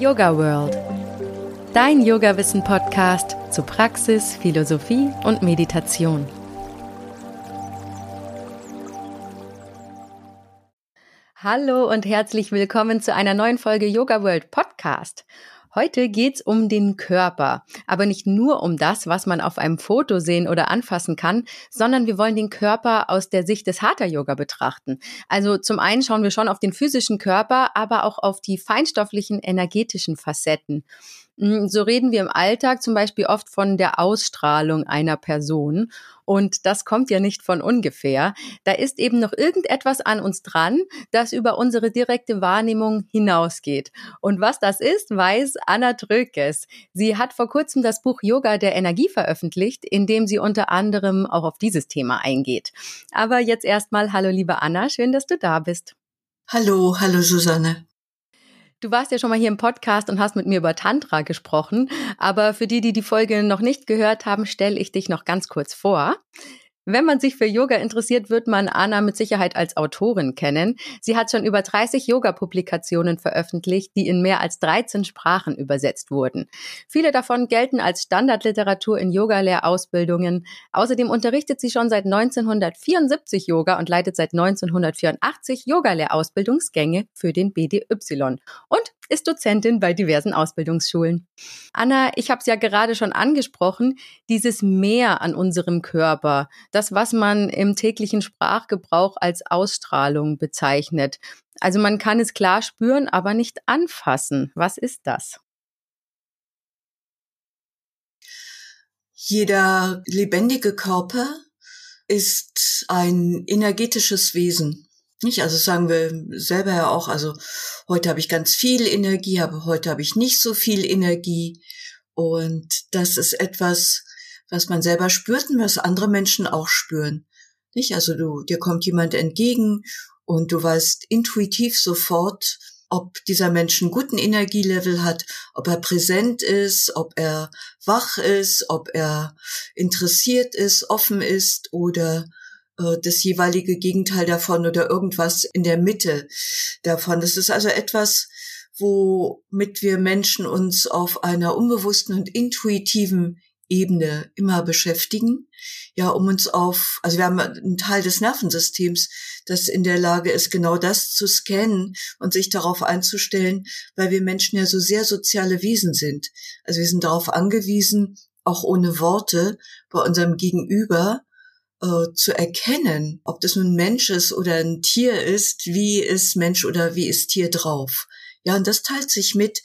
Yoga World. Dein Yoga-Wissen-Podcast zu Praxis, Philosophie und Meditation. Hallo und herzlich willkommen zu einer neuen Folge Yoga World Podcast. Heute geht's um den Körper, aber nicht nur um das, was man auf einem Foto sehen oder anfassen kann, sondern wir wollen den Körper aus der Sicht des Hatha Yoga betrachten. Also zum einen schauen wir schon auf den physischen Körper, aber auch auf die feinstofflichen energetischen Facetten. Hm, so reden wir im Alltag zum Beispiel oft von der Ausstrahlung einer Person. Und das kommt ja nicht von ungefähr. Da ist eben noch irgendetwas an uns dran, das über unsere direkte Wahrnehmung hinausgeht. Und was das ist, weiß Anna Trökes. Sie hat vor kurzem das Buch Yoga der Energie veröffentlicht, in dem sie unter anderem auch auf dieses Thema eingeht. Aber jetzt erstmal, hallo liebe Anna, schön, dass du da bist. Hallo, hallo Susanne. Du warst ja schon mal hier im Podcast und hast mit mir über Tantra gesprochen. Aber für die, die die Folge noch nicht gehört haben, stelle ich dich noch ganz kurz vor. Wenn man sich für Yoga interessiert, wird man Anna mit Sicherheit als Autorin kennen. Sie hat schon über 30 Yoga-Publikationen veröffentlicht, die in mehr als 13 Sprachen übersetzt wurden. Viele davon gelten als Standardliteratur in Yoga-Lehrausbildungen. Außerdem unterrichtet sie schon seit 1974 Yoga und leitet seit 1984 Yoga-Lehrausbildungsgänge für den BDY. Und ist Dozentin bei diversen Ausbildungsschulen. Anna, ich habe es ja gerade schon angesprochen, dieses Mehr an unserem Körper, das, was man im täglichen Sprachgebrauch als Ausstrahlung bezeichnet. Also man kann es klar spüren, aber nicht anfassen. Was ist das? Jeder lebendige Körper ist ein energetisches Wesen. Nicht? Also sagen wir selber ja auch, also heute habe ich ganz viel Energie, aber heute habe ich nicht so viel Energie. Und das ist etwas, was man selber spürt und was andere Menschen auch spüren. Nicht? Also du, dir kommt jemand entgegen und du weißt intuitiv sofort, ob dieser Mensch einen guten Energielevel hat, ob er präsent ist, ob er wach ist, ob er interessiert ist, offen ist oder äh, das jeweilige Gegenteil davon oder irgendwas in der Mitte davon. Das ist also etwas, womit wir Menschen uns auf einer unbewussten und intuitiven Ebene immer beschäftigen. Ja, um uns auf, also wir haben einen Teil des Nervensystems, das in der Lage ist, genau das zu scannen und sich darauf einzustellen, weil wir Menschen ja so sehr soziale Wesen sind. Also wir sind darauf angewiesen, auch ohne Worte bei unserem Gegenüber äh, zu erkennen, ob das nun ein Mensch ist oder ein Tier ist, wie ist Mensch oder wie ist Tier drauf. Ja, und das teilt sich mit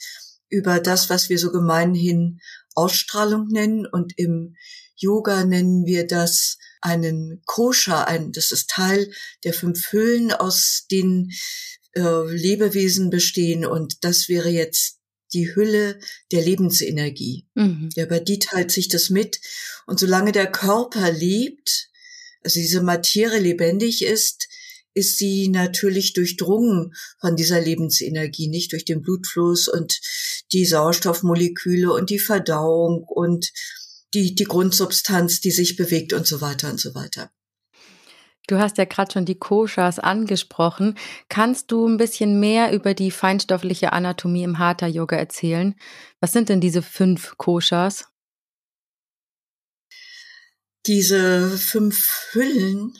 über das, was wir so gemeinhin Ausstrahlung nennen und im Yoga nennen wir das einen Kosha, ein, das ist Teil der fünf Hüllen, aus denen äh, Lebewesen bestehen und das wäre jetzt die Hülle der Lebensenergie. Mhm. Ja, bei die teilt sich das mit und solange der Körper lebt, also diese Materie lebendig ist, ist sie natürlich durchdrungen von dieser Lebensenergie, nicht durch den Blutfluss und die Sauerstoffmoleküle und die Verdauung und die, die Grundsubstanz, die sich bewegt und so weiter und so weiter. Du hast ja gerade schon die Koshas angesprochen. Kannst du ein bisschen mehr über die feinstoffliche Anatomie im Hatha Yoga erzählen? Was sind denn diese fünf Koshas? Diese fünf Hüllen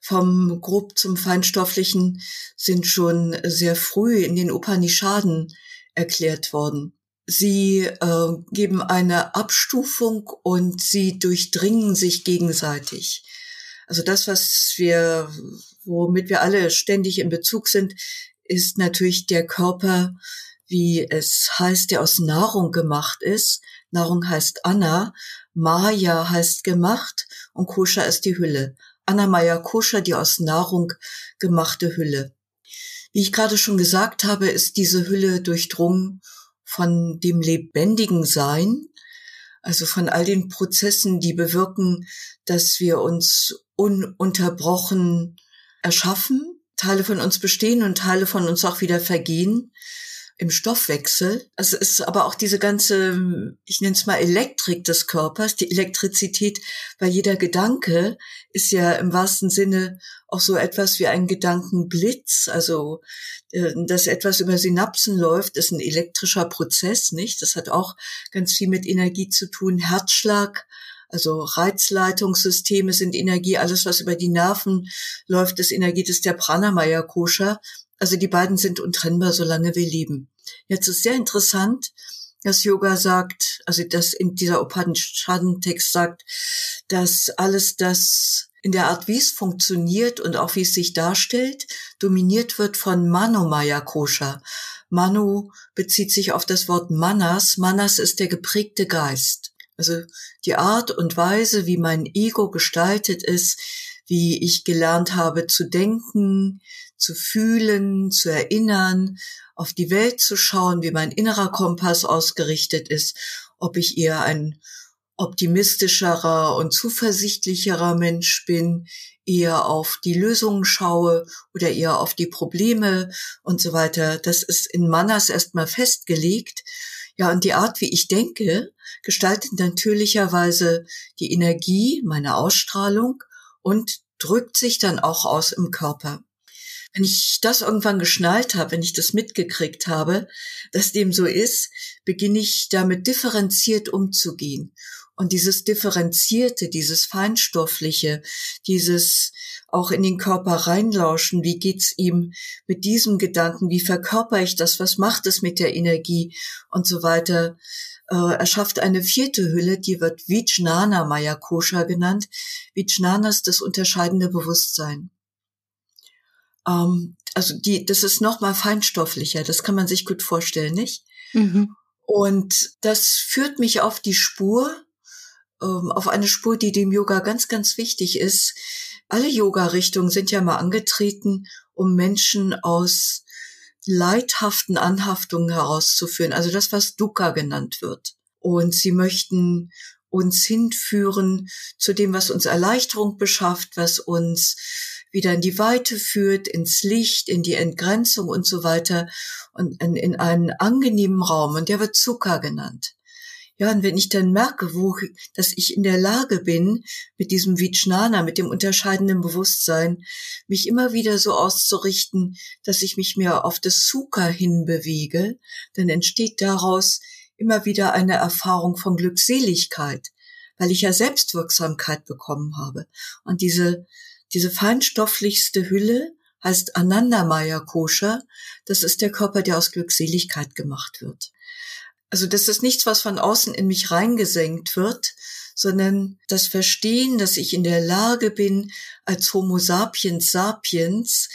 vom grob zum feinstofflichen sind schon sehr früh in den Upanishaden erklärt worden. Sie äh, geben eine Abstufung und sie durchdringen sich gegenseitig. Also das, was wir, womit wir alle ständig in Bezug sind, ist natürlich der Körper, wie es heißt, der aus Nahrung gemacht ist. Nahrung heißt Anna, Maya heißt gemacht und Koscher ist die Hülle. Anna Maya Koscher, die aus Nahrung gemachte Hülle. Wie ich gerade schon gesagt habe, ist diese Hülle durchdrungen von dem lebendigen Sein, also von all den Prozessen, die bewirken, dass wir uns ununterbrochen erschaffen, Teile von uns bestehen und Teile von uns auch wieder vergehen. Im Stoffwechsel. Also es ist aber auch diese ganze, ich nenne es mal Elektrik des Körpers, die Elektrizität, weil jeder Gedanke ist ja im wahrsten Sinne auch so etwas wie ein Gedankenblitz. Also äh, dass etwas über Synapsen läuft, ist ein elektrischer Prozess, nicht? Das hat auch ganz viel mit Energie zu tun. Herzschlag also Reizleitungssysteme sind Energie, alles was über die Nerven läuft, ist Energie, das ist der Pranamaya Kosha. Also die beiden sind untrennbar, solange wir leben. Jetzt ist sehr interessant, dass Yoga sagt, also dass in dieser Upanishad-Text sagt, dass alles das in der Art, wie es funktioniert und auch wie es sich darstellt, dominiert wird von Manomaya Kosha. Manu bezieht sich auf das Wort Manas. Manas ist der geprägte Geist. Also die Art und Weise, wie mein Ego gestaltet ist, wie ich gelernt habe zu denken, zu fühlen, zu erinnern, auf die Welt zu schauen, wie mein innerer Kompass ausgerichtet ist, ob ich eher ein optimistischerer und zuversichtlicherer Mensch bin, eher auf die Lösungen schaue oder eher auf die Probleme und so weiter. Das ist in Manas erstmal festgelegt. Ja, und die Art, wie ich denke, gestaltet natürlicherweise die Energie, meine Ausstrahlung und drückt sich dann auch aus im Körper. Wenn ich das irgendwann geschnallt habe, wenn ich das mitgekriegt habe, dass dem so ist, beginne ich damit differenziert umzugehen. Und dieses Differenzierte, dieses Feinstoffliche, dieses auch in den Körper reinlauschen, wie geht's ihm mit diesem Gedanken, wie verkörper ich das, was macht es mit der Energie und so weiter. Äh, er schafft eine vierte Hülle, die wird Vijnana Maya Kosha genannt. Vijnana ist das unterscheidende Bewusstsein. Ähm, also die, das ist noch mal feinstofflicher, das kann man sich gut vorstellen, nicht? Mhm. Und das führt mich auf die Spur, ähm, auf eine Spur, die dem Yoga ganz, ganz wichtig ist. Alle Yoga-Richtungen sind ja mal angetreten, um Menschen aus leidhaften Anhaftungen herauszuführen, also das, was Dukkha genannt wird. Und sie möchten uns hinführen zu dem, was uns Erleichterung beschafft, was uns wieder in die Weite führt, ins Licht, in die Entgrenzung und so weiter und in, in einen angenehmen Raum. Und der wird Zucker genannt. Ja, und wenn ich dann merke, wo, dass ich in der Lage bin, mit diesem Vijnana, mit dem unterscheidenden Bewusstsein, mich immer wieder so auszurichten, dass ich mich mehr auf das Sukha hinbewege, dann entsteht daraus immer wieder eine Erfahrung von Glückseligkeit, weil ich ja Selbstwirksamkeit bekommen habe. Und diese, diese feinstofflichste Hülle heißt Anandamaya Kosha. Das ist der Körper, der aus Glückseligkeit gemacht wird. Also das ist nichts, was von außen in mich reingesenkt wird, sondern das Verstehen, dass ich in der Lage bin, als Homo sapiens sapiens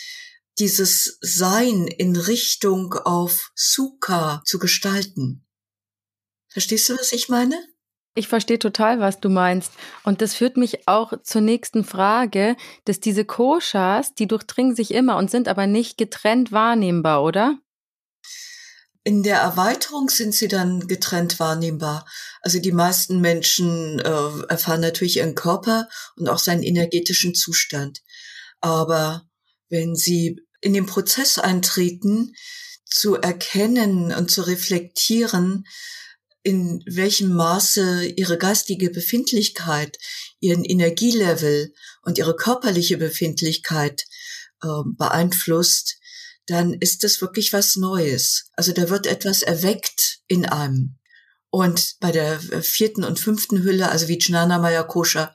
dieses Sein in Richtung auf Sukha zu gestalten. Verstehst du, was ich meine? Ich verstehe total, was du meinst. Und das führt mich auch zur nächsten Frage, dass diese Koshas, die durchdringen sich immer und sind aber nicht getrennt wahrnehmbar, oder? In der Erweiterung sind sie dann getrennt wahrnehmbar. Also die meisten Menschen äh, erfahren natürlich ihren Körper und auch seinen energetischen Zustand. Aber wenn sie in den Prozess eintreten, zu erkennen und zu reflektieren, in welchem Maße ihre geistige Befindlichkeit, ihren Energielevel und ihre körperliche Befindlichkeit äh, beeinflusst, dann ist das wirklich was Neues. Also da wird etwas erweckt in einem. Und bei der vierten und fünften Hülle, also wie Jnana Maya Kosha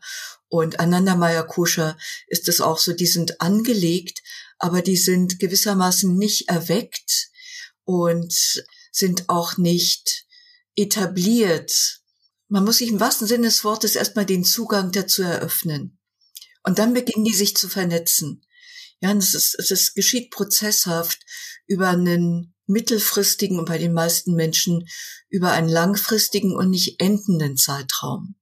und Ananda Maya Kosha, ist es auch so, die sind angelegt, aber die sind gewissermaßen nicht erweckt und sind auch nicht etabliert. Man muss sich im wahrsten Sinne des Wortes erstmal den Zugang dazu eröffnen. Und dann beginnen die sich zu vernetzen. Ja, es ist, es geschieht prozesshaft über einen mittelfristigen und bei den meisten Menschen über einen langfristigen und nicht endenden Zeitraum.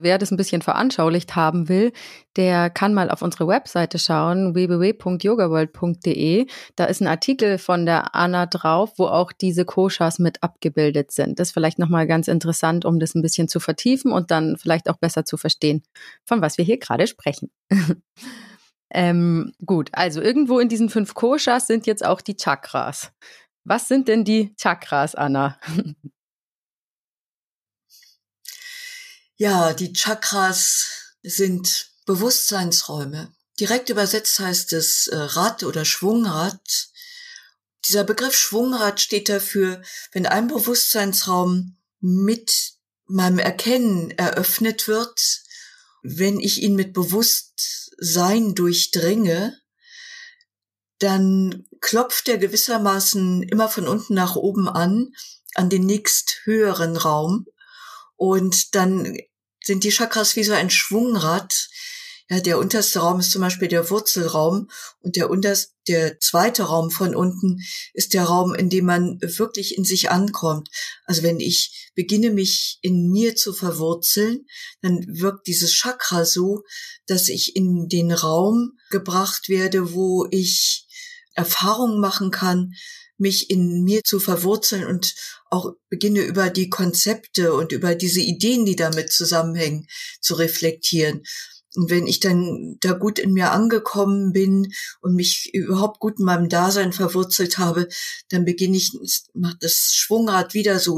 Wer das ein bisschen veranschaulicht haben will, der kann mal auf unsere Webseite schauen, www.yogaworld.de. Da ist ein Artikel von der Anna drauf, wo auch diese Koshas mit abgebildet sind. Das ist vielleicht nochmal ganz interessant, um das ein bisschen zu vertiefen und dann vielleicht auch besser zu verstehen, von was wir hier gerade sprechen. Ähm, gut, also irgendwo in diesen fünf Koshas sind jetzt auch die Chakras. Was sind denn die Chakras, Anna? Ja, die Chakras sind Bewusstseinsräume. Direkt übersetzt heißt es äh, Rad oder Schwungrad. Dieser Begriff Schwungrad steht dafür, wenn ein Bewusstseinsraum mit meinem Erkennen eröffnet wird, wenn ich ihn mit Bewusstsein durchdringe, dann klopft er gewissermaßen immer von unten nach oben an, an den nächst höheren Raum. Und dann sind die Chakras wie so ein Schwungrad, ja, der unterste Raum ist zum Beispiel der Wurzelraum und der unterste, der zweite Raum von unten ist der Raum, in dem man wirklich in sich ankommt. Also wenn ich beginne, mich in mir zu verwurzeln, dann wirkt dieses Chakra so, dass ich in den Raum gebracht werde, wo ich Erfahrungen machen kann, mich in mir zu verwurzeln und auch beginne über die Konzepte und über diese Ideen, die damit zusammenhängen, zu reflektieren. Und wenn ich dann da gut in mir angekommen bin und mich überhaupt gut in meinem Dasein verwurzelt habe, dann beginne ich, macht das Schwungrad wieder so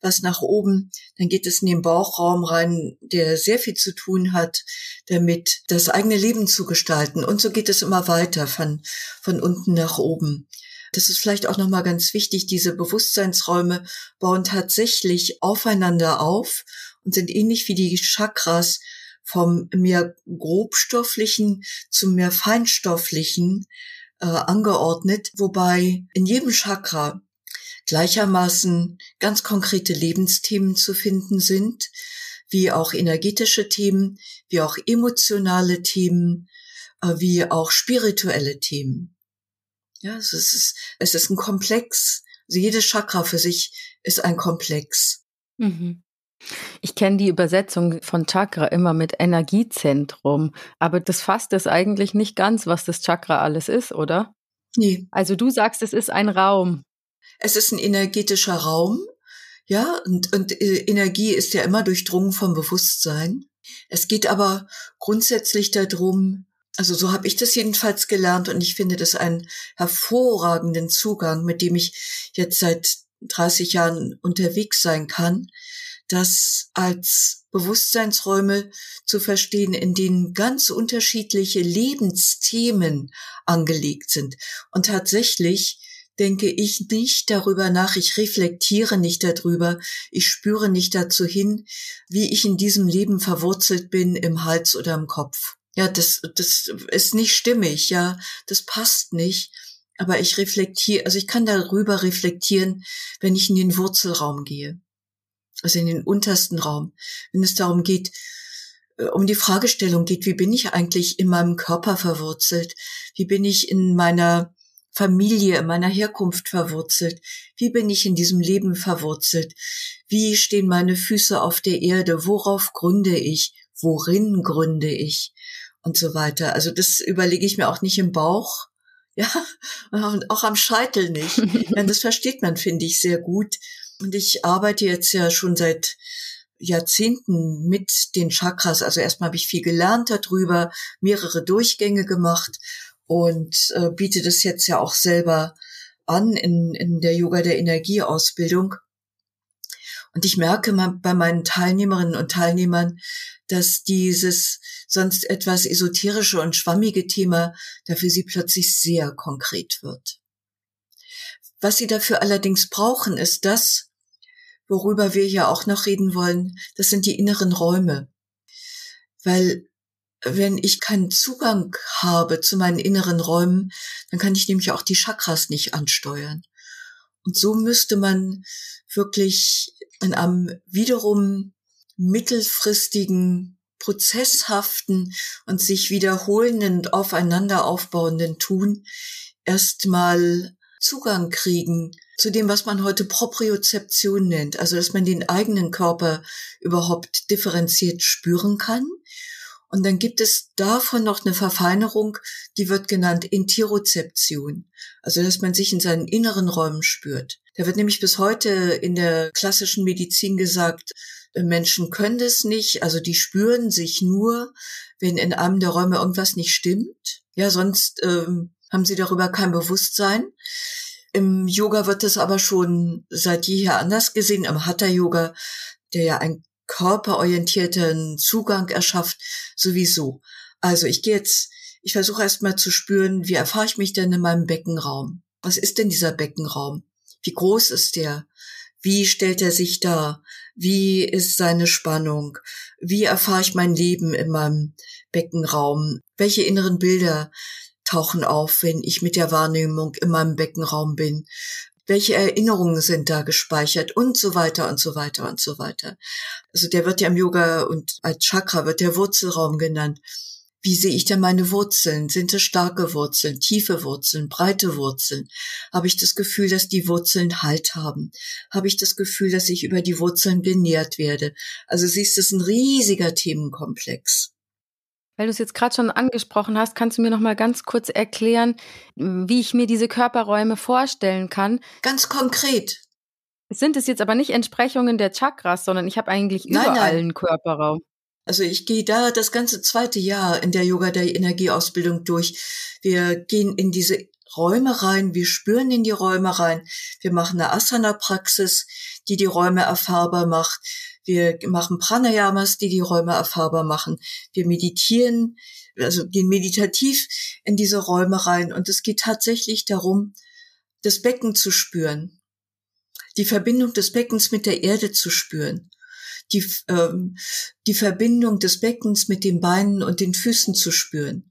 was nach oben. Dann geht es in den Bauchraum rein, der sehr viel zu tun hat, damit das eigene Leben zu gestalten. Und so geht es immer weiter von, von unten nach oben. Das ist vielleicht auch nochmal ganz wichtig. Diese Bewusstseinsräume bauen tatsächlich aufeinander auf und sind ähnlich wie die Chakras vom mehr grobstofflichen zum mehr feinstofflichen äh, angeordnet, wobei in jedem Chakra gleichermaßen ganz konkrete Lebensthemen zu finden sind, wie auch energetische Themen, wie auch emotionale Themen, äh, wie auch spirituelle Themen. Ja, es ist, es ist ein Komplex. Also jedes Chakra für sich ist ein Komplex. Mhm. Ich kenne die Übersetzung von Chakra immer mit Energiezentrum, aber das fasst es eigentlich nicht ganz, was das Chakra alles ist, oder? Nee. Also du sagst, es ist ein Raum. Es ist ein energetischer Raum, ja, und, und äh, Energie ist ja immer durchdrungen vom Bewusstsein. Es geht aber grundsätzlich darum, also so habe ich das jedenfalls gelernt und ich finde das einen hervorragenden Zugang, mit dem ich jetzt seit 30 Jahren unterwegs sein kann, das als Bewusstseinsräume zu verstehen, in denen ganz unterschiedliche Lebensthemen angelegt sind. Und tatsächlich denke ich nicht darüber nach, ich reflektiere nicht darüber, ich spüre nicht dazu hin, wie ich in diesem Leben verwurzelt bin, im Hals oder im Kopf. Ja, das, das ist nicht stimmig, ja, das passt nicht. Aber ich reflektiere, also ich kann darüber reflektieren, wenn ich in den Wurzelraum gehe also in den untersten Raum, wenn es darum geht, äh, um die Fragestellung geht, wie bin ich eigentlich in meinem Körper verwurzelt? Wie bin ich in meiner Familie, in meiner Herkunft verwurzelt? Wie bin ich in diesem Leben verwurzelt? Wie stehen meine Füße auf der Erde? Worauf gründe ich? Worin gründe ich? Und so weiter. Also das überlege ich mir auch nicht im Bauch, ja, und auch am Scheitel nicht. das versteht man, finde ich, sehr gut. Und ich arbeite jetzt ja schon seit Jahrzehnten mit den Chakras. Also erstmal habe ich viel gelernt darüber, mehrere Durchgänge gemacht und äh, biete das jetzt ja auch selber an in, in der Yoga der Energieausbildung. Und ich merke bei meinen Teilnehmerinnen und Teilnehmern, dass dieses sonst etwas esoterische und schwammige Thema dafür sie plötzlich sehr konkret wird. Was sie dafür allerdings brauchen, ist das, worüber wir ja auch noch reden wollen, das sind die inneren Räume. Weil wenn ich keinen Zugang habe zu meinen inneren Räumen, dann kann ich nämlich auch die Chakras nicht ansteuern. Und so müsste man wirklich in einem wiederum mittelfristigen, prozesshaften und sich wiederholenden und aufeinander aufbauenden Tun erstmal Zugang kriegen zu dem, was man heute Propriozeption nennt, also dass man den eigenen Körper überhaupt differenziert spüren kann. Und dann gibt es davon noch eine Verfeinerung, die wird genannt Interozeption, also dass man sich in seinen inneren Räumen spürt. Da wird nämlich bis heute in der klassischen Medizin gesagt, Menschen können das nicht, also die spüren sich nur, wenn in einem der Räume irgendwas nicht stimmt. Ja, sonst ähm, haben sie darüber kein Bewusstsein. Im Yoga wird es aber schon seit jeher anders gesehen. Im Hatha-Yoga, der ja einen körperorientierten Zugang erschafft, sowieso. Also ich gehe jetzt, ich versuche erstmal zu spüren, wie erfahre ich mich denn in meinem Beckenraum? Was ist denn dieser Beckenraum? Wie groß ist der? Wie stellt er sich dar? Wie ist seine Spannung? Wie erfahre ich mein Leben in meinem Beckenraum? Welche inneren Bilder tauchen auf, wenn ich mit der Wahrnehmung in meinem Beckenraum bin? Welche Erinnerungen sind da gespeichert und so weiter und so weiter und so weiter. Also der wird ja im Yoga und als Chakra wird der Wurzelraum genannt. Wie sehe ich denn meine Wurzeln? Sind es starke Wurzeln, tiefe Wurzeln, breite Wurzeln? Habe ich das Gefühl, dass die Wurzeln Halt haben? Habe ich das Gefühl, dass ich über die Wurzeln genährt werde? Also siehst, du, es ist ein riesiger Themenkomplex. Weil du es jetzt gerade schon angesprochen hast, kannst du mir noch mal ganz kurz erklären, wie ich mir diese Körperräume vorstellen kann? Ganz konkret. Sind es jetzt aber nicht Entsprechungen der Chakras, sondern ich habe eigentlich überall nein, nein. einen Körperraum. Also ich gehe da das ganze zweite Jahr in der Yoga der Energieausbildung durch. Wir gehen in diese Räume rein, wir spüren in die Räume rein, wir machen eine Asana-Praxis, die die Räume erfahrbar macht, wir machen Pranayamas, die die Räume erfahrbar machen, wir meditieren, also gehen meditativ in diese Räume rein. Und es geht tatsächlich darum, das Becken zu spüren, die Verbindung des Beckens mit der Erde zu spüren die, ähm, die Verbindung des Beckens mit den Beinen und den Füßen zu spüren,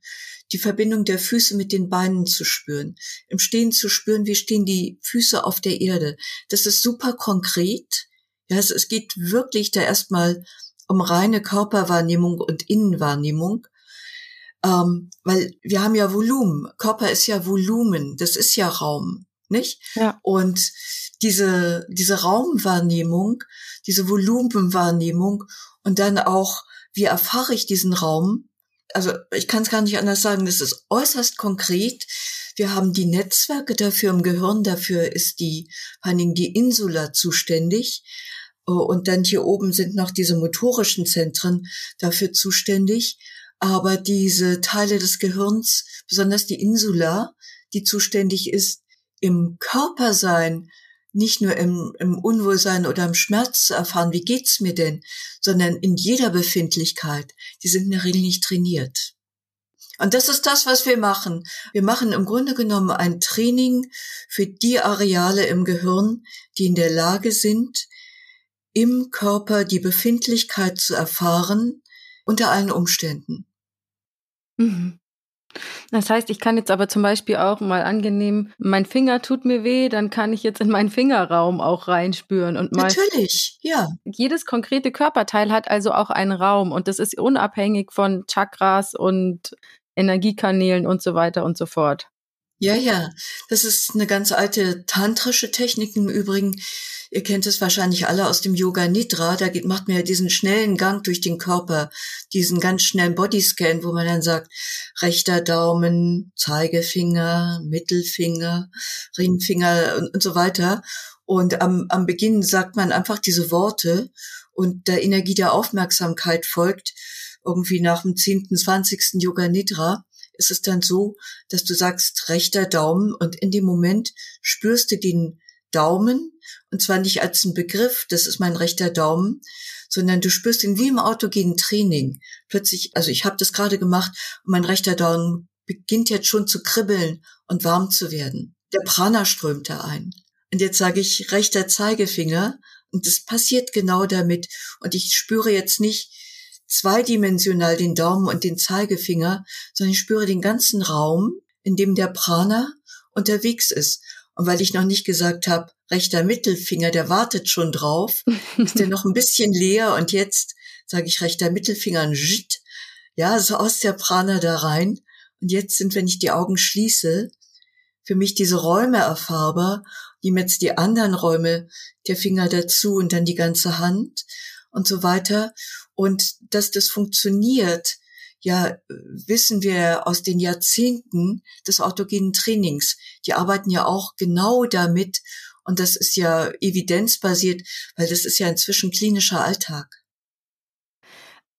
die Verbindung der Füße mit den Beinen zu spüren, im Stehen zu spüren, wie stehen die Füße auf der Erde. Das ist super konkret. Ja, es, es geht wirklich da erstmal um reine Körperwahrnehmung und Innenwahrnehmung. Ähm, weil wir haben ja Volumen. Körper ist ja Volumen, das ist ja Raum, nicht? Ja. Und diese, diese Raumwahrnehmung, diese Volumenwahrnehmung und dann auch, wie erfahre ich diesen Raum? Also ich kann es gar nicht anders sagen, das ist äußerst konkret. Wir haben die Netzwerke dafür im Gehirn, dafür ist die, vor allen Dingen die Insula zuständig. Und dann hier oben sind noch diese motorischen Zentren dafür zuständig. Aber diese Teile des Gehirns, besonders die Insula, die zuständig ist, im Körpersein nicht nur im, im Unwohlsein oder im Schmerz zu erfahren, wie geht's mir denn, sondern in jeder Befindlichkeit. Die sind in der Regel nicht trainiert. Und das ist das, was wir machen. Wir machen im Grunde genommen ein Training für die Areale im Gehirn, die in der Lage sind, im Körper die Befindlichkeit zu erfahren unter allen Umständen. Mhm. Das heißt, ich kann jetzt aber zum Beispiel auch mal angenehm, mein Finger tut mir weh, dann kann ich jetzt in meinen Fingerraum auch reinspüren und mal. Natürlich, ja. Jedes konkrete Körperteil hat also auch einen Raum und das ist unabhängig von Chakras und Energiekanälen und so weiter und so fort. Ja, ja. Das ist eine ganz alte tantrische Technik im Übrigen. Ihr kennt es wahrscheinlich alle aus dem Yoga Nidra. Da geht, macht man ja diesen schnellen Gang durch den Körper, diesen ganz schnellen Bodyscan, wo man dann sagt, rechter Daumen, Zeigefinger, Mittelfinger, Ringfinger und, und so weiter. Und am, am Beginn sagt man einfach diese Worte und der Energie der Aufmerksamkeit folgt irgendwie nach dem 10., 20. Yoga Nidra ist es dann so, dass du sagst rechter Daumen und in dem Moment spürst du den Daumen und zwar nicht als ein Begriff, das ist mein rechter Daumen, sondern du spürst ihn wie im autogenen Training. Plötzlich, also ich habe das gerade gemacht und mein rechter Daumen beginnt jetzt schon zu kribbeln und warm zu werden. Der Prana strömt da ein. Und jetzt sage ich rechter Zeigefinger und das passiert genau damit. Und ich spüre jetzt nicht zweidimensional den Daumen und den Zeigefinger, sondern ich spüre den ganzen Raum, in dem der Prana unterwegs ist. Und weil ich noch nicht gesagt habe, rechter Mittelfinger, der wartet schon drauf, ist der noch ein bisschen leer und jetzt sage ich rechter Mittelfinger ein Jit, ja, so aus der Prana da rein. Und jetzt sind, wenn ich die Augen schließe, für mich diese Räume erfahrbar, nehmen jetzt die anderen Räume, der Finger dazu und dann die ganze Hand und so weiter. Und dass das funktioniert, ja, wissen wir aus den Jahrzehnten des autogenen Trainings. Die arbeiten ja auch genau damit. Und das ist ja evidenzbasiert, weil das ist ja inzwischen klinischer Alltag.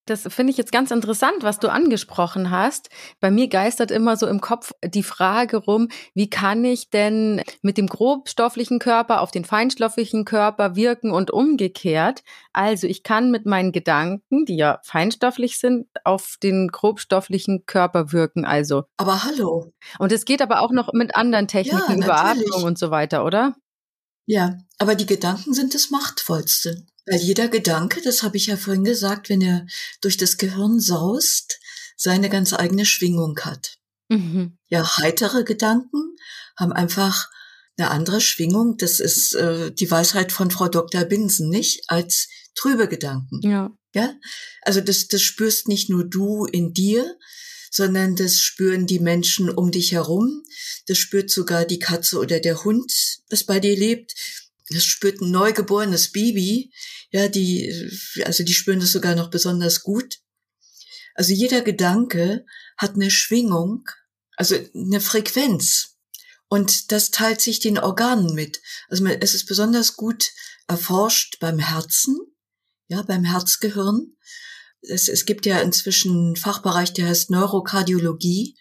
Das finde ich jetzt ganz interessant, was du angesprochen hast. Bei mir geistert immer so im Kopf die Frage rum, wie kann ich denn mit dem grobstofflichen Körper auf den feinstofflichen Körper wirken und umgekehrt? Also ich kann mit meinen Gedanken, die ja feinstofflich sind, auf den grobstofflichen Körper wirken. Also. Aber hallo. Und es geht aber auch noch mit anderen Techniken ja, über Atmung und so weiter, oder? Ja, aber die Gedanken sind das Machtvollste. Weil jeder Gedanke, das habe ich ja vorhin gesagt, wenn er durch das Gehirn saust, seine ganz eigene Schwingung hat. Mhm. Ja, heitere Gedanken haben einfach eine andere Schwingung. Das ist äh, die Weisheit von Frau Dr. Binsen, nicht? Als trübe Gedanken. Ja. Ja. Also das, das spürst nicht nur du in dir, sondern das spüren die Menschen um dich herum. Das spürt sogar die Katze oder der Hund, das bei dir lebt das spürt ein neugeborenes Baby, ja, die, also die spüren das sogar noch besonders gut. Also jeder Gedanke hat eine Schwingung, also eine Frequenz. Und das teilt sich den Organen mit. Also es ist besonders gut erforscht beim Herzen, ja, beim Herzgehirn. Es, es gibt ja inzwischen einen Fachbereich, der heißt Neurokardiologie.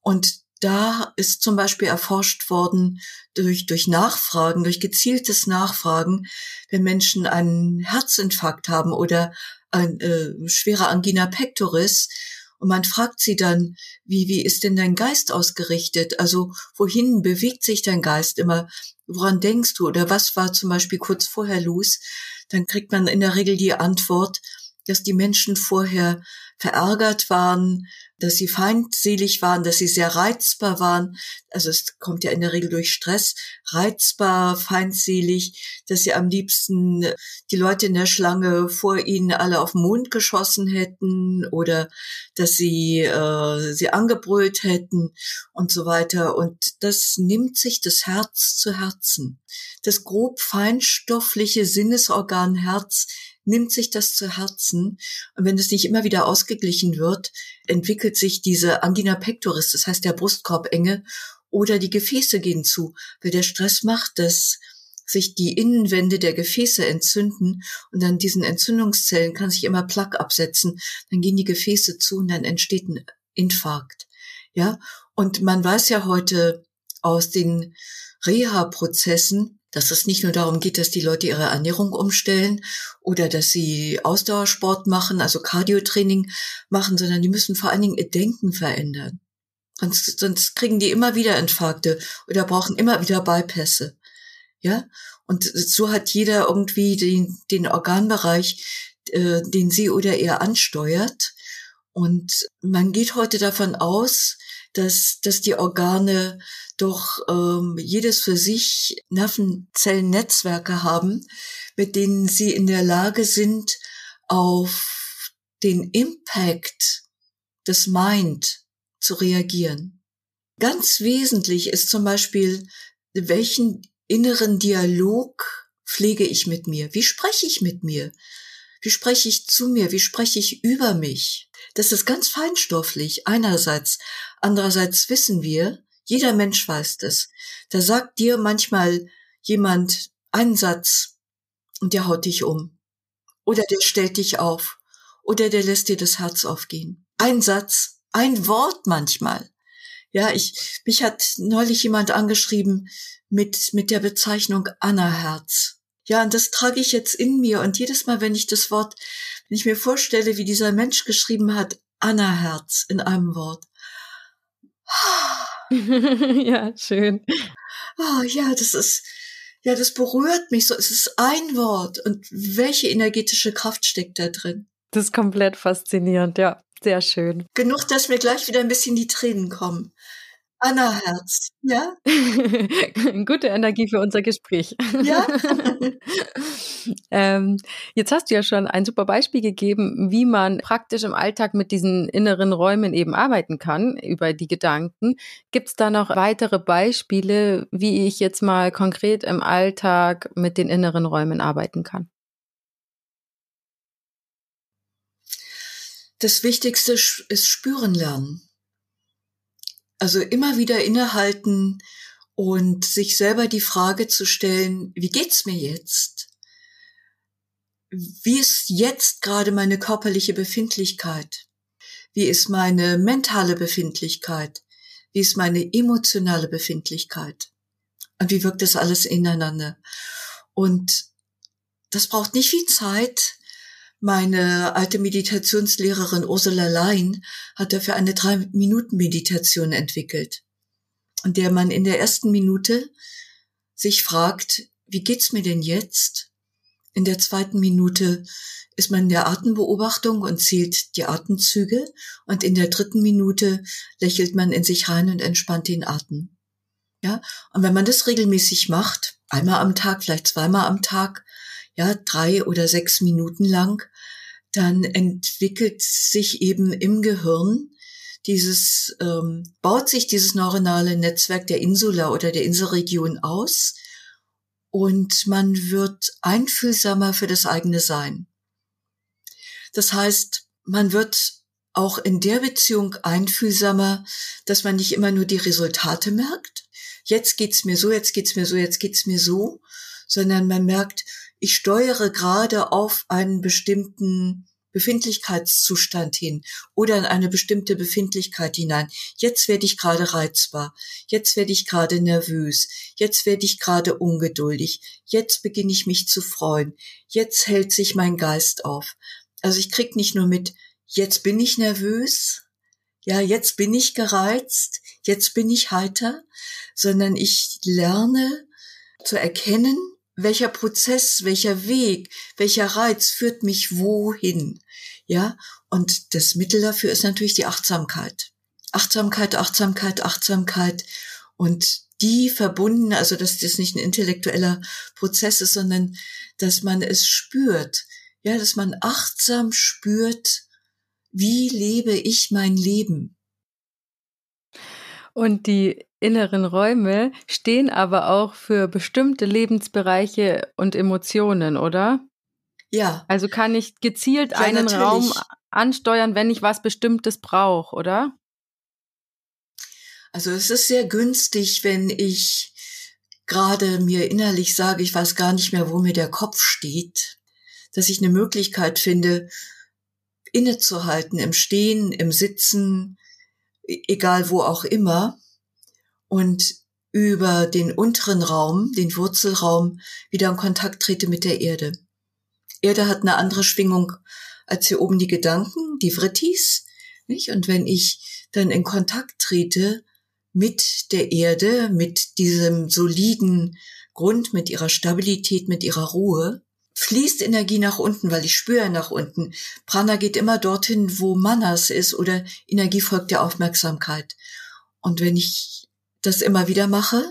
Und da ist zum Beispiel erforscht worden durch, durch Nachfragen, durch gezieltes Nachfragen, wenn Menschen einen Herzinfarkt haben oder ein äh, schwerer Angina pectoris. Und man fragt sie dann, wie, wie ist denn dein Geist ausgerichtet? Also wohin bewegt sich dein Geist immer? Woran denkst du? Oder was war zum Beispiel kurz vorher los? Dann kriegt man in der Regel die Antwort, dass die Menschen vorher verärgert waren, dass sie feindselig waren, dass sie sehr reizbar waren. Also es kommt ja in der Regel durch Stress, reizbar, feindselig, dass sie am liebsten die Leute in der Schlange vor ihnen alle auf den Mond geschossen hätten oder dass sie äh, sie angebrüllt hätten und so weiter. Und das nimmt sich das Herz zu Herzen. Das grob feinstoffliche Sinnesorgan Herz nimmt sich das zu Herzen. Und wenn es nicht immer wieder ausgeglichen wird, entwickelt sich diese Angina pectoris, das heißt der Brustkorbenge, oder die Gefäße gehen zu, weil der Stress macht, dass sich die Innenwände der Gefäße entzünden und dann diesen Entzündungszellen kann sich immer Plaque absetzen, dann gehen die Gefäße zu und dann entsteht ein Infarkt. Ja, und man weiß ja heute aus den Reha-Prozessen, dass es nicht nur darum geht, dass die Leute ihre Ernährung umstellen oder dass sie Ausdauersport machen, also Cardiotraining machen, sondern die müssen vor allen Dingen ihr Denken verändern. Sonst, sonst kriegen die immer wieder Infarkte oder brauchen immer wieder Bypässe. Ja? Und so hat jeder irgendwie den, den Organbereich, äh, den sie oder er ansteuert. Und man geht heute davon aus, dass, dass die Organe doch ähm, jedes für sich Nervenzellennetzwerke haben, mit denen sie in der Lage sind, auf den Impact des Mind zu reagieren. Ganz wesentlich ist zum Beispiel, welchen inneren Dialog pflege ich mit mir? Wie spreche ich mit mir? Wie spreche ich zu mir? Wie spreche ich über mich? Das ist ganz feinstofflich einerseits. Andererseits wissen wir, jeder Mensch weiß das. Da sagt dir manchmal jemand einen Satz und der haut dich um. Oder der stellt dich auf. Oder der lässt dir das Herz aufgehen. Ein Satz, ein Wort manchmal. Ja, ich, mich hat neulich jemand angeschrieben mit, mit der Bezeichnung Anna Herz. Ja, und das trage ich jetzt in mir. Und jedes Mal, wenn ich das Wort, wenn ich mir vorstelle, wie dieser Mensch geschrieben hat, Anna Herz in einem Wort. ja, schön. Oh, ja, das ist, ja, das berührt mich so. Es ist ein Wort. Und welche energetische Kraft steckt da drin? Das ist komplett faszinierend, ja. Sehr schön. Genug, dass mir gleich wieder ein bisschen die Tränen kommen. Anna Herz, ja? Gute Energie für unser Gespräch. Ja. ähm, jetzt hast du ja schon ein super Beispiel gegeben, wie man praktisch im Alltag mit diesen inneren Räumen eben arbeiten kann, über die Gedanken. Gibt es da noch weitere Beispiele, wie ich jetzt mal konkret im Alltag mit den inneren Räumen arbeiten kann? Das Wichtigste ist spüren lernen. Also immer wieder innehalten und sich selber die Frage zu stellen, wie geht's mir jetzt? wie ist jetzt gerade meine körperliche Befindlichkeit? Wie ist meine mentale Befindlichkeit? Wie ist meine emotionale Befindlichkeit? Und wie wirkt das alles ineinander? Und das braucht nicht viel Zeit. Meine alte Meditationslehrerin Ursula Lein hat dafür eine Drei-Minuten-Meditation entwickelt, in der man in der ersten Minute sich fragt, wie geht's mir denn jetzt? In der zweiten Minute ist man in der Atembeobachtung und zählt die Atemzüge und in der dritten Minute lächelt man in sich rein und entspannt den Atem. Ja, und wenn man das regelmäßig macht, einmal am Tag, vielleicht zweimal am Tag, ja, drei oder sechs Minuten lang, dann entwickelt sich eben im Gehirn dieses, ähm, baut sich dieses neuronale Netzwerk der Insula oder der Inselregion aus und man wird einfühlsamer für das eigene Sein. Das heißt, man wird auch in der Beziehung einfühlsamer, dass man nicht immer nur die Resultate merkt. Jetzt geht's mir so, jetzt geht's mir so, jetzt geht's mir so, sondern man merkt, ich steuere gerade auf einen bestimmten Befindlichkeitszustand hin oder in eine bestimmte Befindlichkeit hinein. Jetzt werde ich gerade reizbar, jetzt werde ich gerade nervös, jetzt werde ich gerade ungeduldig, jetzt beginne ich mich zu freuen, jetzt hält sich mein Geist auf. Also ich krieg nicht nur mit, jetzt bin ich nervös, ja, jetzt bin ich gereizt, jetzt bin ich heiter, sondern ich lerne zu erkennen, welcher Prozess, welcher Weg, welcher Reiz führt mich wohin. Ja, und das Mittel dafür ist natürlich die Achtsamkeit. Achtsamkeit, Achtsamkeit, Achtsamkeit und die verbunden, also dass das nicht ein intellektueller Prozess ist, sondern dass man es spürt. Ja, dass man achtsam spürt, wie lebe ich mein Leben? Und die inneren Räume stehen aber auch für bestimmte Lebensbereiche und Emotionen, oder? Ja. Also kann ich gezielt ja, einen natürlich. Raum ansteuern, wenn ich was Bestimmtes brauche, oder? Also es ist sehr günstig, wenn ich gerade mir innerlich sage, ich weiß gar nicht mehr, wo mir der Kopf steht, dass ich eine Möglichkeit finde, innezuhalten, im Stehen, im Sitzen, e-, egal wo auch immer, und über den unteren Raum, den Wurzelraum, wieder in Kontakt trete mit der Erde. Erde hat eine andere Schwingung als hier oben die Gedanken, die Vrittis, nicht? Und wenn ich dann in Kontakt trete mit der Erde, mit diesem soliden Grund, mit ihrer Stabilität, mit ihrer Ruhe, fließt Energie nach unten, weil ich spüre nach unten. Prana geht immer dorthin, wo Manas ist oder Energie folgt der Aufmerksamkeit. Und wenn ich das immer wieder mache,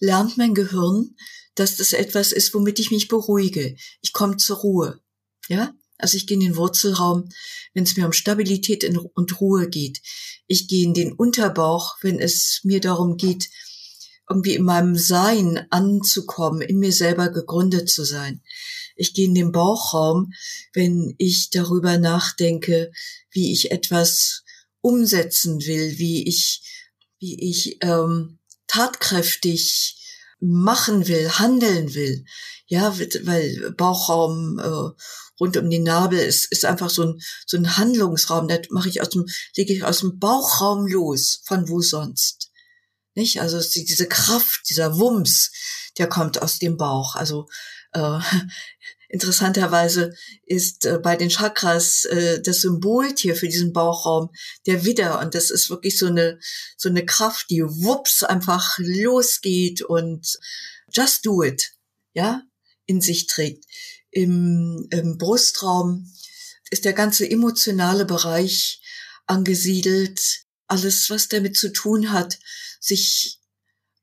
lernt mein Gehirn, dass das etwas ist, womit ich mich beruhige. Ich komme zur Ruhe. Ja? Also ich gehe in den Wurzelraum, wenn es mir um Stabilität und Ruhe geht. Ich gehe in den Unterbauch, wenn es mir darum geht, irgendwie in meinem Sein anzukommen, in mir selber gegründet zu sein. Ich gehe in den Bauchraum, wenn ich darüber nachdenke, wie ich etwas umsetzen will, wie ich wie ich ähm, tatkräftig machen will, handeln will. Ja, weil Bauchraum äh, rund um den Nabel ist, ist einfach so ein, so ein Handlungsraum. Da mache ich aus dem, lege ich aus dem Bauchraum los, von wo sonst. Nicht? Also diese Kraft, dieser Wumms, der kommt aus dem Bauch. Also äh, Interessanterweise ist äh, bei den Chakras äh, das Symboltier für diesen Bauchraum der Widder und das ist wirklich so eine so eine Kraft, die wups einfach losgeht und just do it, ja, in sich trägt. Im, im Brustraum ist der ganze emotionale Bereich angesiedelt, alles was damit zu tun hat, sich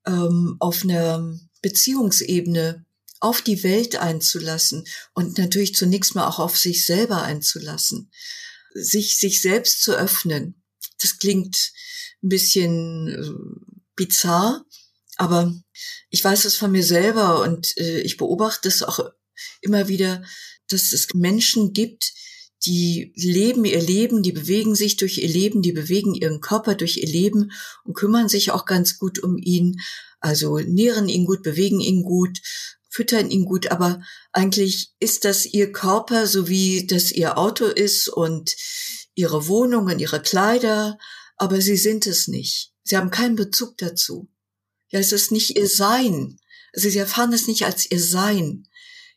ähm, auf einer Beziehungsebene auf die Welt einzulassen und natürlich zunächst mal auch auf sich selber einzulassen, sich sich selbst zu öffnen. Das klingt ein bisschen äh, bizarr, aber ich weiß es von mir selber und äh, ich beobachte es auch immer wieder, dass es Menschen gibt, die leben ihr Leben, die bewegen sich durch ihr Leben, die bewegen ihren Körper durch ihr Leben und kümmern sich auch ganz gut um ihn, also nähren ihn gut, bewegen ihn gut, füttern ihn gut, aber eigentlich ist das ihr Körper, so wie das ihr Auto ist und ihre Wohnung und ihre Kleider, aber sie sind es nicht. Sie haben keinen Bezug dazu. Ja, es ist nicht ihr Sein. Also sie erfahren es nicht als ihr Sein.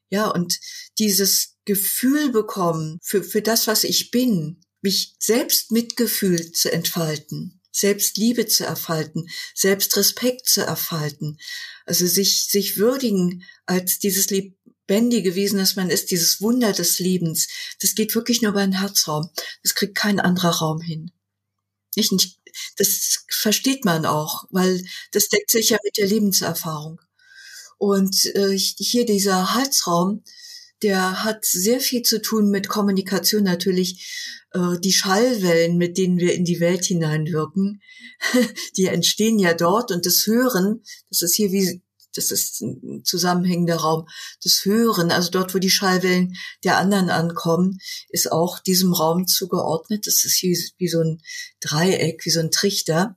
Ja, und dieses Gefühl bekommen für, für das, was ich bin, mich selbst Mitgefühl zu entfalten, Selbstliebe zu erfalten, Selbstrespekt zu erfalten, also sich, sich würdigen als dieses lebendige Wesen, das man ist, dieses Wunder des Lebens, das geht wirklich nur über den Herzraum. Das kriegt kein anderer Raum hin. Nicht, nicht, das versteht man auch, weil das deckt sich ja mit der Lebenserfahrung. Und äh, hier dieser Halsraum, der hat sehr viel zu tun mit Kommunikation natürlich. Äh, die Schallwellen, mit denen wir in die Welt hineinwirken, die entstehen ja dort und das Hören, das ist hier wie, das ist ein zusammenhängender Raum, das Hören, also dort, wo die Schallwellen der anderen ankommen, ist auch diesem Raum zugeordnet. Das ist hier wie so ein Dreieck, wie so ein Trichter.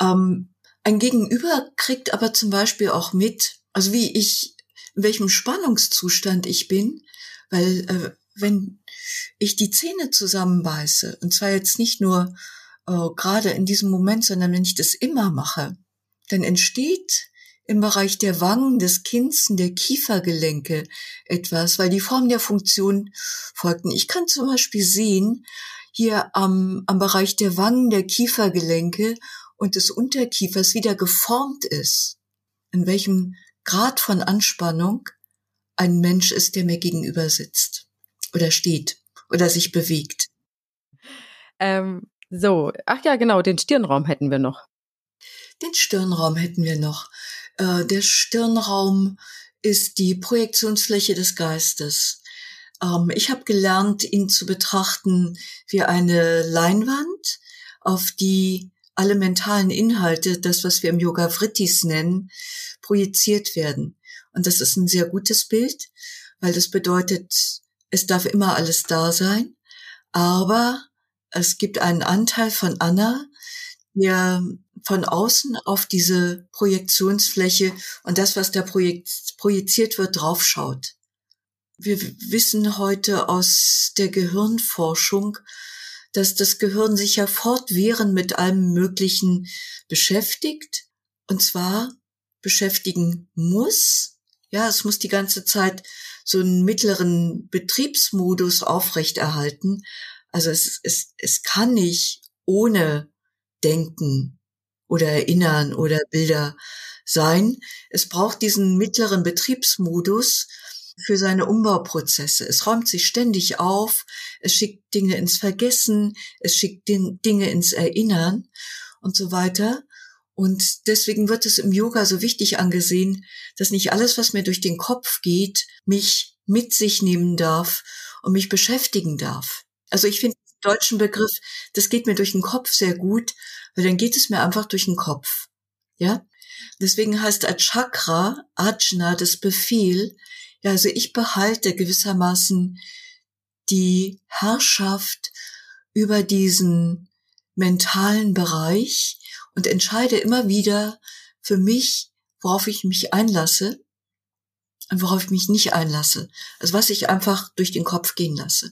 Ähm, ein Gegenüber kriegt aber zum Beispiel auch mit, also wie ich in welchem Spannungszustand ich bin, weil äh, wenn ich die Zähne zusammenbeiße, und zwar jetzt nicht nur äh, gerade in diesem Moment, sondern wenn ich das immer mache, dann entsteht im Bereich der Wangen, des Kinns und der Kiefergelenke etwas, weil die Form der Funktion folgten. Ich kann zum Beispiel sehen, hier am, am Bereich der Wangen, der Kiefergelenke und des Unterkiefers wieder geformt ist, in welchem Grad von Anspannung ein Mensch ist, der mir gegenüber sitzt oder steht oder sich bewegt. Ähm, so, ach ja, genau, den Stirnraum hätten wir noch. Den Stirnraum hätten wir noch. Äh, der Stirnraum ist die Projektionsfläche des Geistes. Ähm, ich habe gelernt, ihn zu betrachten wie eine Leinwand, auf die alle mentalen Inhalte, das, was wir im Yoga Vrittis nennen, projiziert werden. Und das ist ein sehr gutes Bild, weil das bedeutet, es darf immer alles da sein, aber es gibt einen Anteil von Anna, der von außen auf diese Projektionsfläche und das, was da projiziert wird, draufschaut. Wir wissen heute aus der Gehirnforschung, dass das Gehirn sich ja fortwährend mit allem Möglichen beschäftigt. Und zwar beschäftigen muss. Ja, es muss die ganze Zeit so einen mittleren Betriebsmodus aufrechterhalten. Also es, es, es kann nicht ohne Denken oder Erinnern oder Bilder sein. Es braucht diesen mittleren Betriebsmodus für seine Umbauprozesse. Es räumt sich ständig auf, es schickt Dinge ins Vergessen, es schickt Dinge ins Erinnern und so weiter. Und deswegen wird es im Yoga so wichtig angesehen, dass nicht alles, was mir durch den Kopf geht, mich mit sich nehmen darf und mich beschäftigen darf. Also ich finde den deutschen Begriff, das geht mir durch den Kopf sehr gut, weil dann geht es mir einfach durch den Kopf. Ja? Deswegen heißt Achakra, Ajna, das Befehl. Ja, also ich behalte gewissermaßen die Herrschaft über diesen mentalen Bereich und entscheide immer wieder für mich, worauf ich mich einlasse und worauf ich mich nicht einlasse. Also was ich einfach durch den Kopf gehen lasse.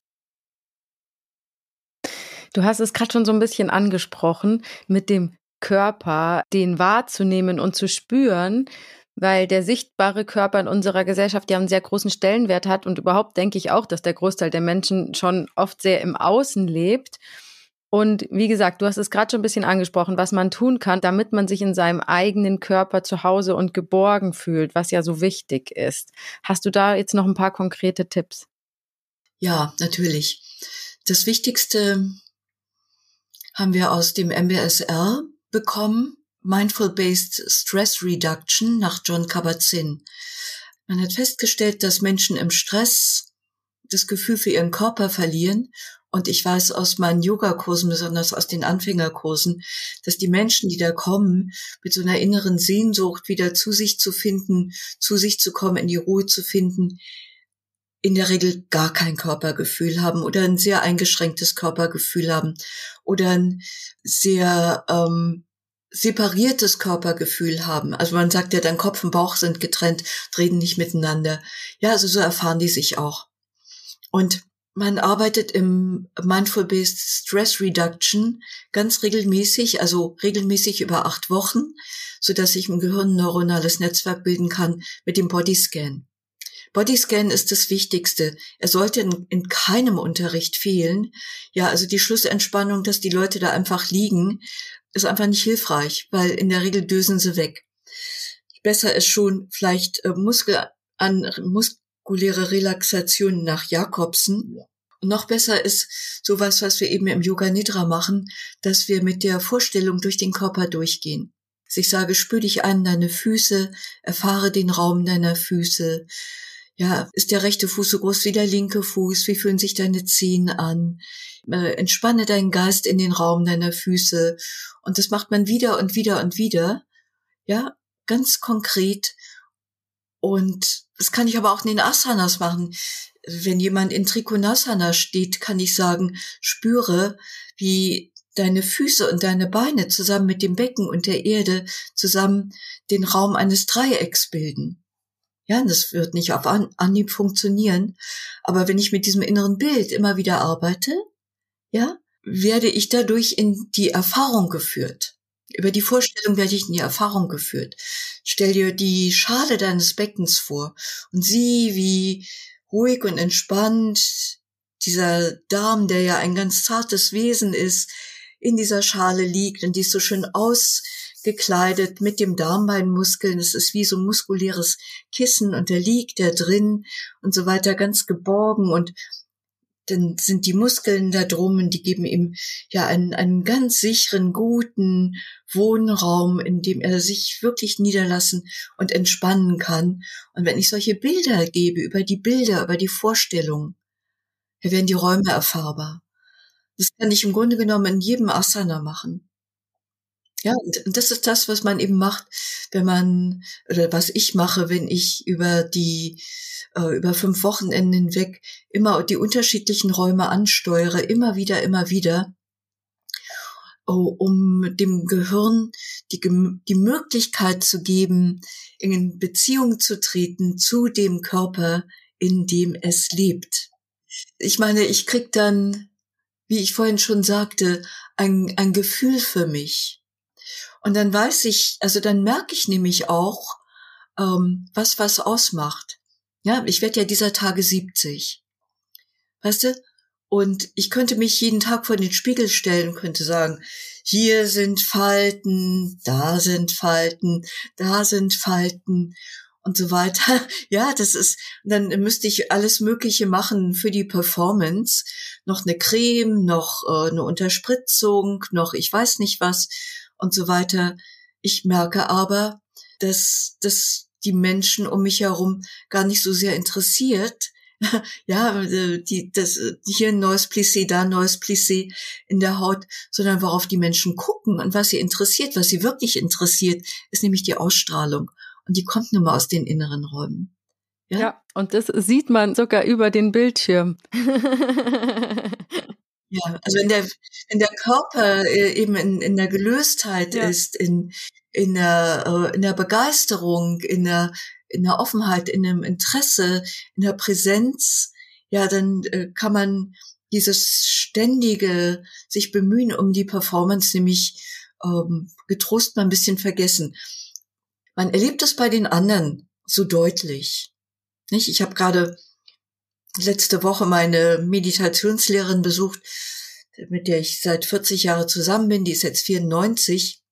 Du hast es gerade schon so ein bisschen angesprochen mit dem Körper, den wahrzunehmen und zu spüren, weil der sichtbare Körper in unserer Gesellschaft ja einen sehr großen Stellenwert hat und überhaupt denke ich auch, dass der Großteil der Menschen schon oft sehr im Außen lebt. Und wie gesagt, du hast es gerade schon ein bisschen angesprochen, was man tun kann, damit man sich in seinem eigenen Körper zu Hause und geborgen fühlt, was ja so wichtig ist. Hast du da jetzt noch ein paar konkrete Tipps? Ja, natürlich. Das Wichtigste haben wir aus dem MBSR bekommen, Mindful-Based Stress Reduction nach John Kabat-Zinn. Man hat festgestellt, dass Menschen im Stress das Gefühl für ihren Körper verlieren und ich weiß aus meinen Yogakursen, besonders aus den Anfängerkursen, dass die Menschen, die da kommen, mit so einer inneren Sehnsucht wieder zu sich zu finden, zu sich zu kommen, in die Ruhe zu finden, in der Regel gar kein Körpergefühl haben oder ein sehr eingeschränktes Körpergefühl haben oder ein sehr ähm, separiertes Körpergefühl haben. Also man sagt ja, dein Kopf und Bauch sind getrennt, reden nicht miteinander. Ja, also so erfahren die sich auch. Und man arbeitet im Mindful-Based Stress Reduction ganz regelmäßig, also regelmäßig über acht Wochen, so dass sich im Gehirn neuronales Netzwerk bilden kann mit dem Bodyscan. Bodyscan ist das Wichtigste. Er sollte in, in, keinem Unterricht fehlen. Ja, also die Schlussentspannung, dass die Leute da einfach liegen, ist einfach nicht hilfreich, weil in der Regel dösen sie weg. Besser ist schon vielleicht äh, Muskel an muskuläre Relaxation nach Jakobsen. Und noch besser ist sowas, was wir eben im Yoga Nidra machen, dass wir mit der Vorstellung durch den Körper durchgehen. Ich sage, spür dich an deine Füße, erfahre den Raum deiner Füße, ja, ist der rechte Fuß so groß wie der linke Fuß? Wie fühlen sich deine Zehen an? Äh, entspanne deinen Geist in den Raum deiner Füße. Und das macht man wieder und wieder und wieder. Ja, ganz konkret. Und das kann ich aber auch in den Asanas machen. Wenn jemand in Trikonasana steht, kann ich sagen, spüre, wie deine Füße und deine Beine zusammen mit dem Becken und der Erde zusammen den Raum eines Dreiecks bilden. Ja, das wird nicht auf Anhieb funktionieren. Aber wenn ich mit diesem inneren Bild immer wieder arbeite, ja, werde ich dadurch in die Erfahrung geführt. Über die Vorstellung werde ich in die Erfahrung geführt. Stell dir die Schale deines Beckens vor und sieh, wie ruhig und entspannt dieser Darm, der ja ein ganz zartes Wesen ist, in dieser Schale liegt und die ist so schön aus, gekleidet mit dem Darmbeinmuskeln. Es ist wie so ein muskuläres Kissen und der liegt da drin und so weiter ganz geborgen und dann sind die Muskeln da drum und die geben ihm ja einen, einen ganz sicheren, guten Wohnraum, in dem er sich wirklich niederlassen und entspannen kann. Und wenn ich solche Bilder gebe, über die Bilder, über die Vorstellung, dann werden die Räume erfahrbar. Das kann ich im Grunde genommen in jedem Asana machen. Ja, und das ist das, was man eben macht, wenn man, oder was ich mache, wenn ich über die, äh, über fünf Wochenenden hinweg immer die unterschiedlichen Räume ansteuere, immer wieder, immer wieder, oh, um dem Gehirn die, die Möglichkeit zu geben, in Beziehung zu treten zu dem Körper, in dem es lebt. Ich meine, ich krieg dann, wie ich vorhin schon sagte, ein, ein Gefühl für mich und dann weiß ich, also dann merke ich nämlich auch, ähm, was was ausmacht. Ja, ich werde ja dieser Tage 70. Weißt du? Und ich könnte mich jeden Tag vor den Spiegel stellen, könnte sagen, hier sind Falten, da sind Falten, da sind Falten und so weiter. Ja, das ist, dann müsste ich alles Mögliche machen für die Performance. Noch eine Creme, noch äh, eine Unterspritzung, noch ich weiß nicht was und so weiter. Ich merke aber, dass das die Menschen um mich herum gar nicht so sehr interessiert. ja, die, das, hier ein neues Plissé, da ein neues Plissé in der Haut, sondern worauf die Menschen gucken und was sie interessiert, was sie wirklich interessiert, ist nämlich die Ausstrahlung. Und die kommt nun mal aus den inneren Räumen. Ja, ja und das sieht man sogar über den Bildschirm. Ja, also wenn der, wenn der Körper äh, eben in, in der Gelöstheit ja. ist, in, in, der, äh, in der Begeisterung, in der, in der Offenheit, in dem Interesse, in der Präsenz, ja, dann äh, kann man dieses ständige sich bemühen um die Performance nämlich ähm, getrost mal ein bisschen vergessen. Man erlebt das bei den anderen so deutlich. Nicht? Ich habe gerade letzte Woche meine Meditationslehrerin besucht, mit der ich seit 40 Jahren zusammen bin. Die ist jetzt 94.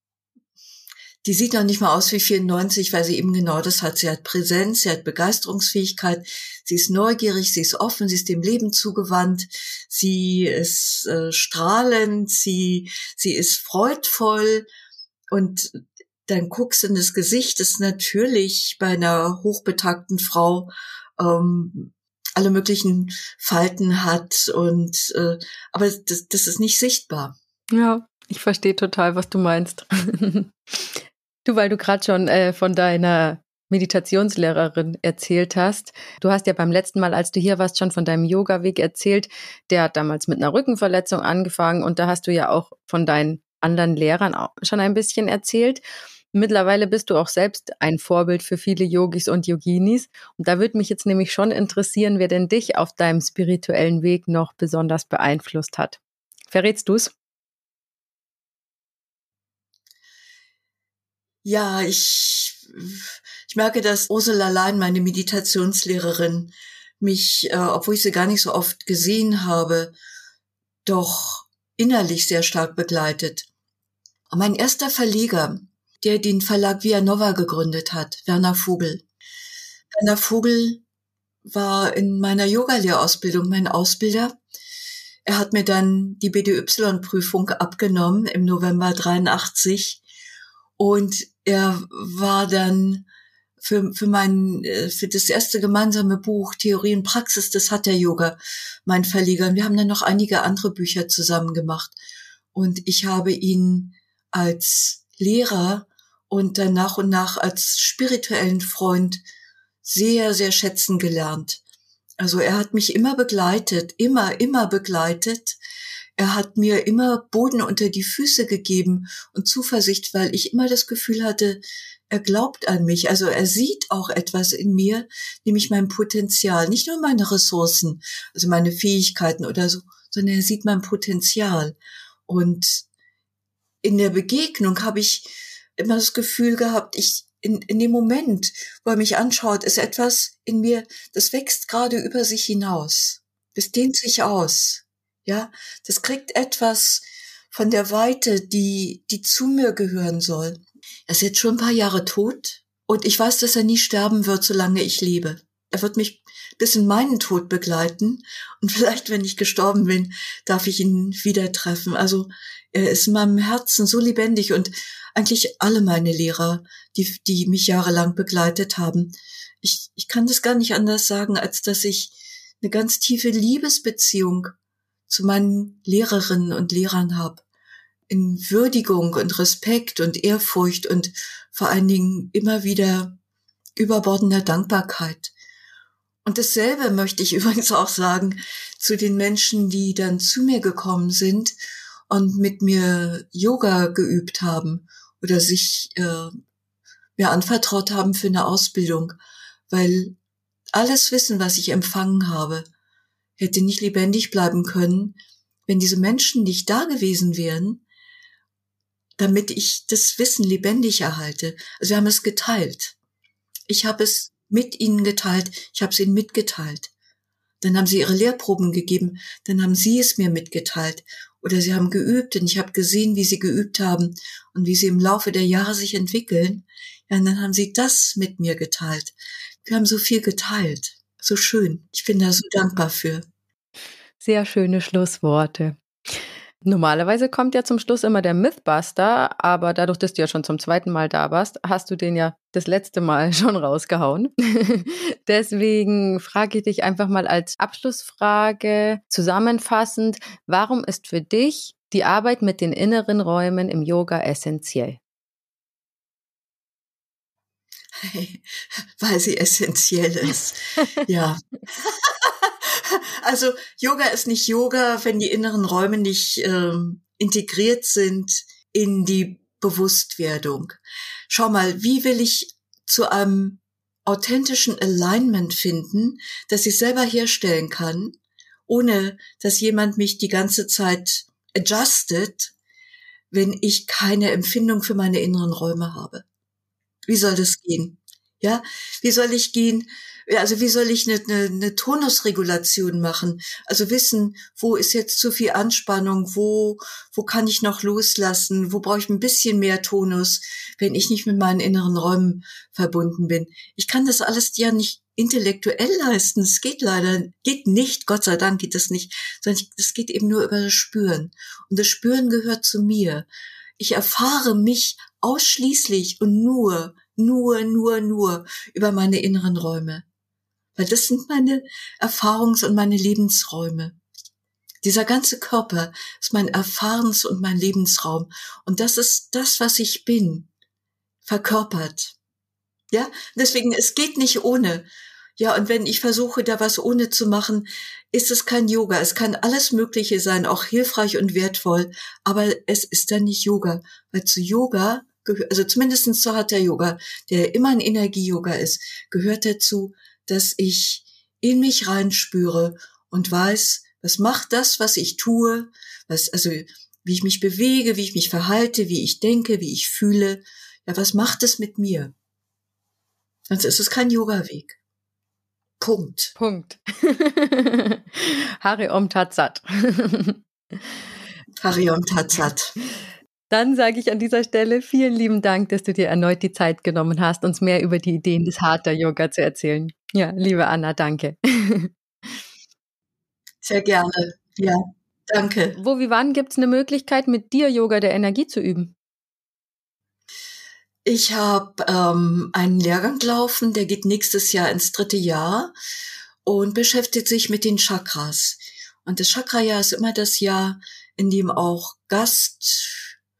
Die sieht noch nicht mal aus wie 94, weil sie eben genau das hat. Sie hat Präsenz, sie hat Begeisterungsfähigkeit, sie ist neugierig, sie ist offen, sie ist dem Leben zugewandt, sie ist äh, strahlend, sie, sie ist freudvoll und dann guckst in das Gesicht, ist natürlich bei einer hochbetagten Frau ähm, alle möglichen Falten hat und äh, aber das, das ist nicht sichtbar. Ja, ich verstehe total, was du meinst. du, weil du gerade schon äh, von deiner Meditationslehrerin erzählt hast. Du hast ja beim letzten Mal, als du hier warst, schon von deinem Yoga-Weg erzählt. Der hat damals mit einer Rückenverletzung angefangen und da hast du ja auch von deinen anderen Lehrern schon ein bisschen erzählt. Mittlerweile bist du auch selbst ein Vorbild für viele Yogis und Yoginis. Und da würde mich jetzt nämlich schon interessieren, wer denn dich auf deinem spirituellen Weg noch besonders beeinflusst hat. Verrätst du's? Ja, ich, ich merke, dass Ursula Lein, meine Meditationslehrerin, mich, äh, obwohl ich sie gar nicht so oft gesehen habe, doch innerlich sehr stark begleitet. Mein erster Verleger, der den Verlag Via Nova gegründet hat, Werner Vogel. Werner Vogel war in meiner Yoga-Lehrausbildung mein Ausbilder. Er hat mir dann die BDY-Prüfung abgenommen im November 83 und er war dann für, für mein, äh, für das erste gemeinsame Buch Theorie und Praxis des Hatha Yoga mein Verleger. Und wir haben dann noch einige andere Bücher zusammen gemacht. Und ich habe ihn als Lehrer und dann nach und nach als spirituellen Freund sehr, sehr schätzen gelernt. Also er hat mich immer begleitet, immer, immer begleitet. Er hat mir immer Boden unter die Füße gegeben und Zuversicht, weil ich immer das Gefühl hatte, er glaubt an mich. Also er sieht auch etwas in mir, nämlich mein Potenzial, nicht nur meine Ressourcen, also meine Fähigkeiten oder so, sondern er sieht mein Potenzial. Und in der Begegnung habe ich immer das Gefühl gehabt, ich in, in dem Moment, wo er mich anschaut, ist etwas in mir, das wächst gerade über sich hinaus. Das dehnt sich aus. Ja, das kriegt etwas von der Weite, die, die zu mir gehören soll. Er ist jetzt schon ein paar Jahre tot und ich weiß, dass er nie sterben wird, solange ich lebe. Er wird mich bis in meinen Tod begleiten und vielleicht, wenn ich gestorben bin, darf ich ihn wieder treffen. Also er ist in meinem Herzen so lebendig und eigentlich alle meine Lehrer, die, die mich jahrelang begleitet haben. Ich, ich kann das gar nicht anders sagen, als dass ich eine ganz tiefe Liebesbeziehung zu meinen Lehrerinnen und Lehrern habe in Würdigung und Respekt und Ehrfurcht und vor allen Dingen immer wieder überbordender Dankbarkeit. Und dasselbe möchte ich übrigens auch sagen zu den Menschen, die dann zu mir gekommen sind und mit mir Yoga geübt haben oder sich äh, mir anvertraut haben für eine Ausbildung, weil alles Wissen, was ich empfangen habe, hätte nicht lebendig bleiben können, wenn diese Menschen nicht da gewesen wären, damit ich das Wissen lebendig erhalte. Also wir haben es geteilt. Ich habe es mit ihnen geteilt, ich habe es ihnen mitgeteilt. Dann haben sie ihre Lehrproben gegeben, dann haben sie es mir mitgeteilt. Oder sie haben geübt und ich habe gesehen, wie sie geübt haben und wie sie im Laufe der Jahre sich entwickeln. Ja, und dann haben sie das mit mir geteilt. Wir haben so viel geteilt. So schön. Ich bin da so dankbar für. Sehr schöne Schlussworte. Normalerweise kommt ja zum Schluss immer der Mythbuster, aber dadurch, dass du ja schon zum zweiten Mal da warst, hast du den ja das letzte Mal schon rausgehauen. Deswegen frage ich dich einfach mal als Abschlussfrage zusammenfassend, warum ist für dich die Arbeit mit den inneren Räumen im Yoga essentiell? Weil sie essentiell ist. ja. Also Yoga ist nicht Yoga, wenn die inneren Räume nicht ähm, integriert sind in die Bewusstwerdung. Schau mal, wie will ich zu einem authentischen Alignment finden, das ich selber herstellen kann, ohne dass jemand mich die ganze Zeit adjustet, wenn ich keine Empfindung für meine inneren Räume habe. Wie soll das gehen? Ja, wie soll ich gehen, also wie soll ich eine, eine, eine Tonusregulation machen? Also wissen, wo ist jetzt zu viel Anspannung, wo, wo kann ich noch loslassen, wo brauche ich ein bisschen mehr Tonus, wenn ich nicht mit meinen inneren Räumen verbunden bin. Ich kann das alles ja nicht intellektuell leisten. Es geht leider, geht nicht, Gott sei Dank geht das nicht, sondern es geht eben nur über das Spüren. Und das Spüren gehört zu mir. Ich erfahre mich ausschließlich und nur, nur, nur, nur über meine inneren Räume weil das sind meine Erfahrungs- und meine Lebensräume. Dieser ganze Körper ist mein Erfahrens- und mein Lebensraum. Und das ist das, was ich bin, verkörpert. Ja, deswegen, es geht nicht ohne. Ja, und wenn ich versuche, da was ohne zu machen, ist es kein Yoga. Es kann alles Mögliche sein, auch hilfreich und wertvoll, aber es ist dann nicht Yoga. Weil zu Yoga, also zumindestens zu Hatha Yoga, der immer ein Energie-Yoga ist, gehört dazu, dass ich in mich reinspüre und weiß, was macht das, was ich tue, was, also, wie ich mich bewege, wie ich mich verhalte, wie ich denke, wie ich fühle. Ja, was macht es mit mir? Sonst ist es kein Yoga-Weg. Punkt. Punkt. Hari Om Tatsat. Hari Om Tatsat. Dann sage ich an dieser Stelle vielen lieben Dank, dass du dir erneut die Zeit genommen hast, uns mehr über die Ideen des Hatha Yoga zu erzählen. Ja, liebe Anna, danke. Sehr gerne. Ja, danke. Wo, wie, wann gibt es eine Möglichkeit, mit dir Yoga der Energie zu üben? Ich habe ähm, einen Lehrgang laufen, der geht nächstes Jahr ins dritte Jahr und beschäftigt sich mit den Chakras. Und das Chakrajahr ist immer das Jahr, in dem auch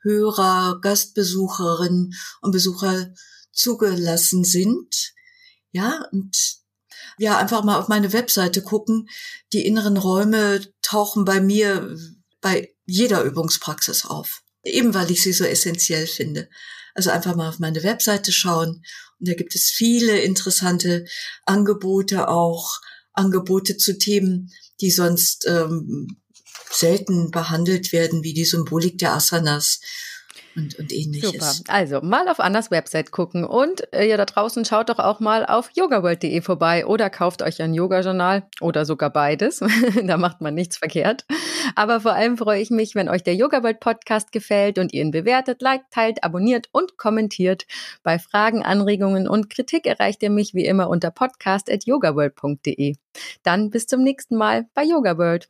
Gasthörer, Gastbesucherinnen und Besucher zugelassen sind. Ja, und ja, einfach mal auf meine Webseite gucken. Die inneren Räume tauchen bei mir bei jeder Übungspraxis auf. Eben weil ich sie so essentiell finde. Also einfach mal auf meine Webseite schauen. Und da gibt es viele interessante Angebote, auch Angebote zu Themen, die sonst ähm, selten behandelt werden, wie die Symbolik der Asanas und, und ähnliches. Super. Also mal auf Annas Website gucken und äh, ihr da draußen schaut doch auch mal auf yogaworld.de vorbei oder kauft euch ein Yoga-Journal oder sogar beides. da macht man nichts verkehrt. Aber vor allem freue ich mich, wenn euch der Yoga World Podcast gefällt und ihr ihn bewertet, liked, teilt, abonniert und kommentiert. Bei Fragen, Anregungen und Kritik erreicht ihr mich wie immer unter podcast.yogaworld.de. Dann bis zum nächsten Mal bei Yoga World.